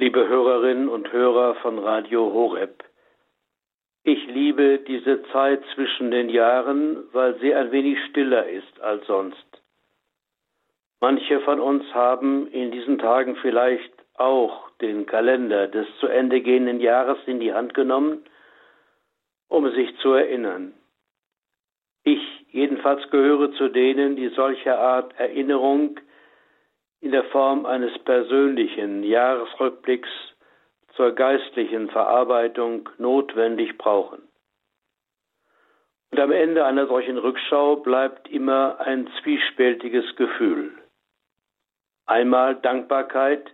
Liebe Hörerinnen und Hörer von Radio Horeb, ich liebe diese Zeit zwischen den Jahren, weil sie ein wenig stiller ist als sonst. Manche von uns haben in diesen Tagen vielleicht auch den Kalender des zu Ende gehenden Jahres in die Hand genommen, um sich zu erinnern. Ich jedenfalls gehöre zu denen, die solche Art Erinnerung in der Form eines persönlichen Jahresrückblicks zur geistlichen Verarbeitung notwendig brauchen. Und am Ende einer solchen Rückschau bleibt immer ein zwiespältiges Gefühl. Einmal Dankbarkeit,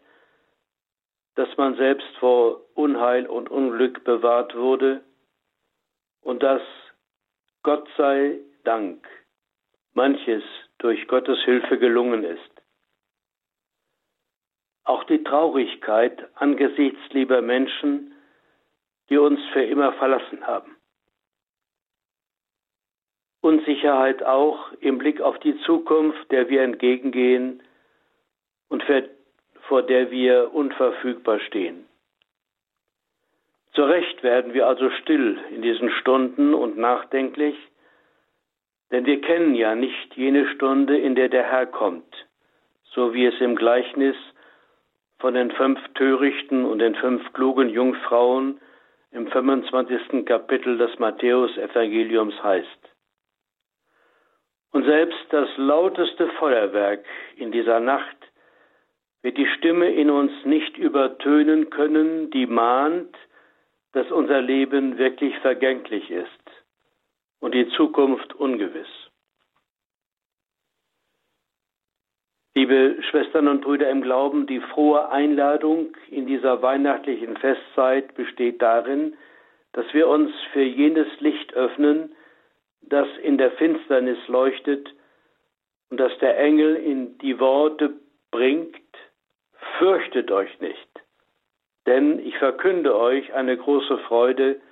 dass man selbst vor Unheil und Unglück bewahrt wurde und dass Gott sei Dank manches durch Gottes Hilfe gelungen ist. Auch die Traurigkeit angesichts lieber Menschen, die uns für immer verlassen haben. Unsicherheit auch im Blick auf die Zukunft, der wir entgegengehen und vor der wir unverfügbar stehen. Zu Recht werden wir also still in diesen Stunden und nachdenklich, denn wir kennen ja nicht jene Stunde, in der der Herr kommt, so wie es im Gleichnis von den fünf törichten und den fünf klugen Jungfrauen im 25. Kapitel des Matthäus-Evangeliums heißt. Und selbst das lauteste Feuerwerk in dieser Nacht wird die Stimme in uns nicht übertönen können, die mahnt, dass unser Leben wirklich vergänglich ist und die Zukunft ungewiss. Liebe Schwestern und Brüder im Glauben, die frohe Einladung in dieser weihnachtlichen Festzeit besteht darin, dass wir uns für jenes Licht öffnen, das in der Finsternis leuchtet und das der Engel in die Worte bringt, fürchtet euch nicht, denn ich verkünde euch eine große Freude,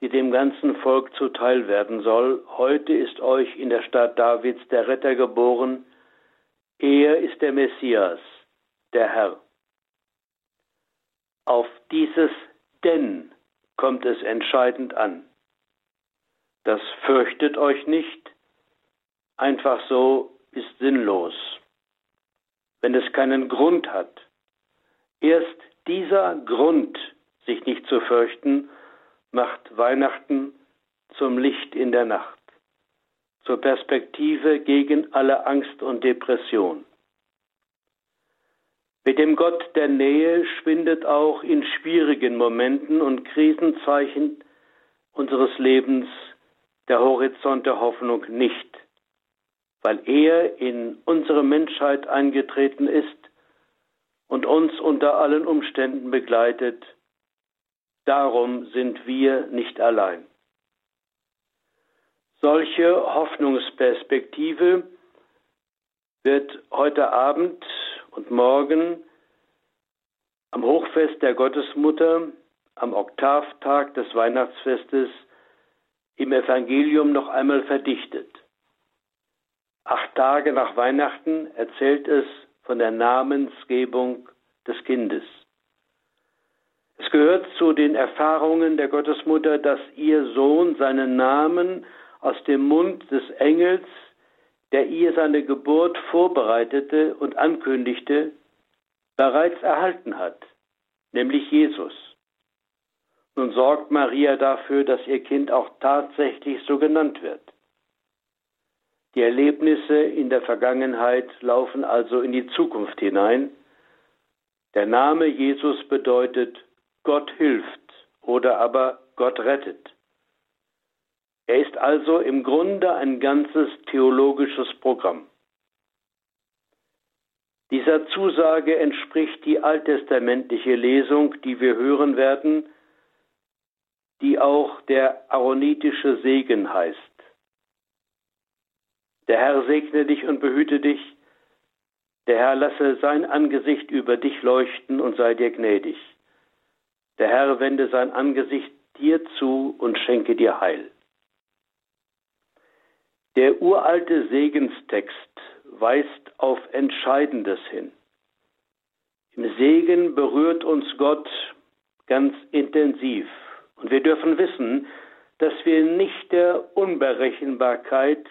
die dem ganzen Volk zuteil werden soll. Heute ist euch in der Stadt Davids der Retter geboren, er ist der Messias, der Herr. Auf dieses denn kommt es entscheidend an. Das fürchtet euch nicht, einfach so ist sinnlos, wenn es keinen Grund hat. Erst dieser Grund, sich nicht zu fürchten, macht Weihnachten zum Licht in der Nacht zur Perspektive gegen alle Angst und Depression. Mit dem Gott der Nähe schwindet auch in schwierigen Momenten und Krisenzeichen unseres Lebens der Horizont der Hoffnung nicht, weil er in unsere Menschheit eingetreten ist und uns unter allen Umständen begleitet. Darum sind wir nicht allein. Solche Hoffnungsperspektive wird heute Abend und morgen am Hochfest der Gottesmutter, am Oktavtag des Weihnachtsfestes im Evangelium noch einmal verdichtet. Acht Tage nach Weihnachten erzählt es von der Namensgebung des Kindes. Es gehört zu den Erfahrungen der Gottesmutter, dass ihr Sohn seinen Namen aus dem Mund des Engels, der ihr seine Geburt vorbereitete und ankündigte, bereits erhalten hat, nämlich Jesus. Nun sorgt Maria dafür, dass ihr Kind auch tatsächlich so genannt wird. Die Erlebnisse in der Vergangenheit laufen also in die Zukunft hinein. Der Name Jesus bedeutet Gott hilft oder aber Gott rettet. Er ist also im Grunde ein ganzes theologisches Programm. Dieser Zusage entspricht die alttestamentliche Lesung, die wir hören werden, die auch der aaronitische Segen heißt. Der Herr segne dich und behüte dich, der Herr lasse sein Angesicht über dich leuchten und sei dir gnädig. Der Herr wende sein Angesicht dir zu und schenke dir Heil. Der uralte Segenstext weist auf Entscheidendes hin. Im Segen berührt uns Gott ganz intensiv. Und wir dürfen wissen, dass wir nicht der Unberechenbarkeit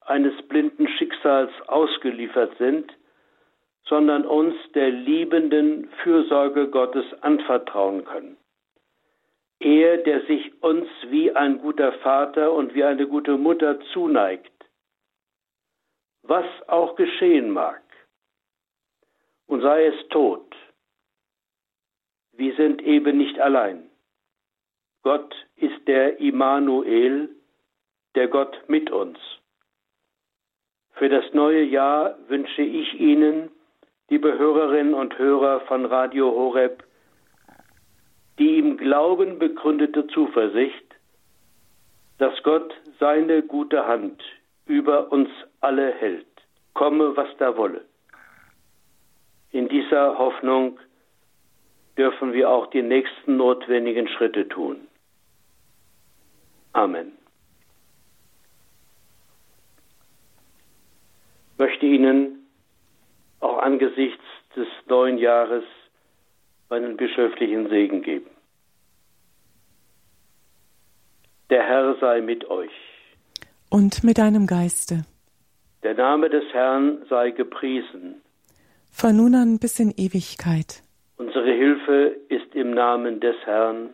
eines blinden Schicksals ausgeliefert sind, sondern uns der liebenden Fürsorge Gottes anvertrauen können. Er, der sich uns wie ein guter Vater und wie eine gute Mutter zuneigt, was auch geschehen mag, und sei es Tod, wir sind eben nicht allein. Gott ist der Immanuel, der Gott mit uns. Für das neue Jahr wünsche ich Ihnen, liebe Hörerinnen und Hörer von Radio Horeb, Glauben begründete Zuversicht, dass Gott seine gute Hand über uns alle hält, komme was da wolle. In dieser Hoffnung dürfen wir auch die nächsten notwendigen Schritte tun. Amen. Ich möchte Ihnen auch angesichts des neuen Jahres meinen bischöflichen Segen geben. Der Herr sei mit euch. Und mit deinem Geiste. Der Name des Herrn sei gepriesen. Von nun an bis in Ewigkeit. Unsere Hilfe ist im Namen des Herrn,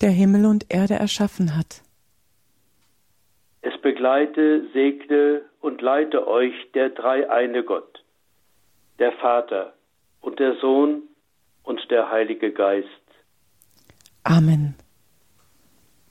der Himmel und Erde erschaffen hat. Es begleite, segne und leite euch der dreieine Gott, der Vater und der Sohn und der Heilige Geist. Amen.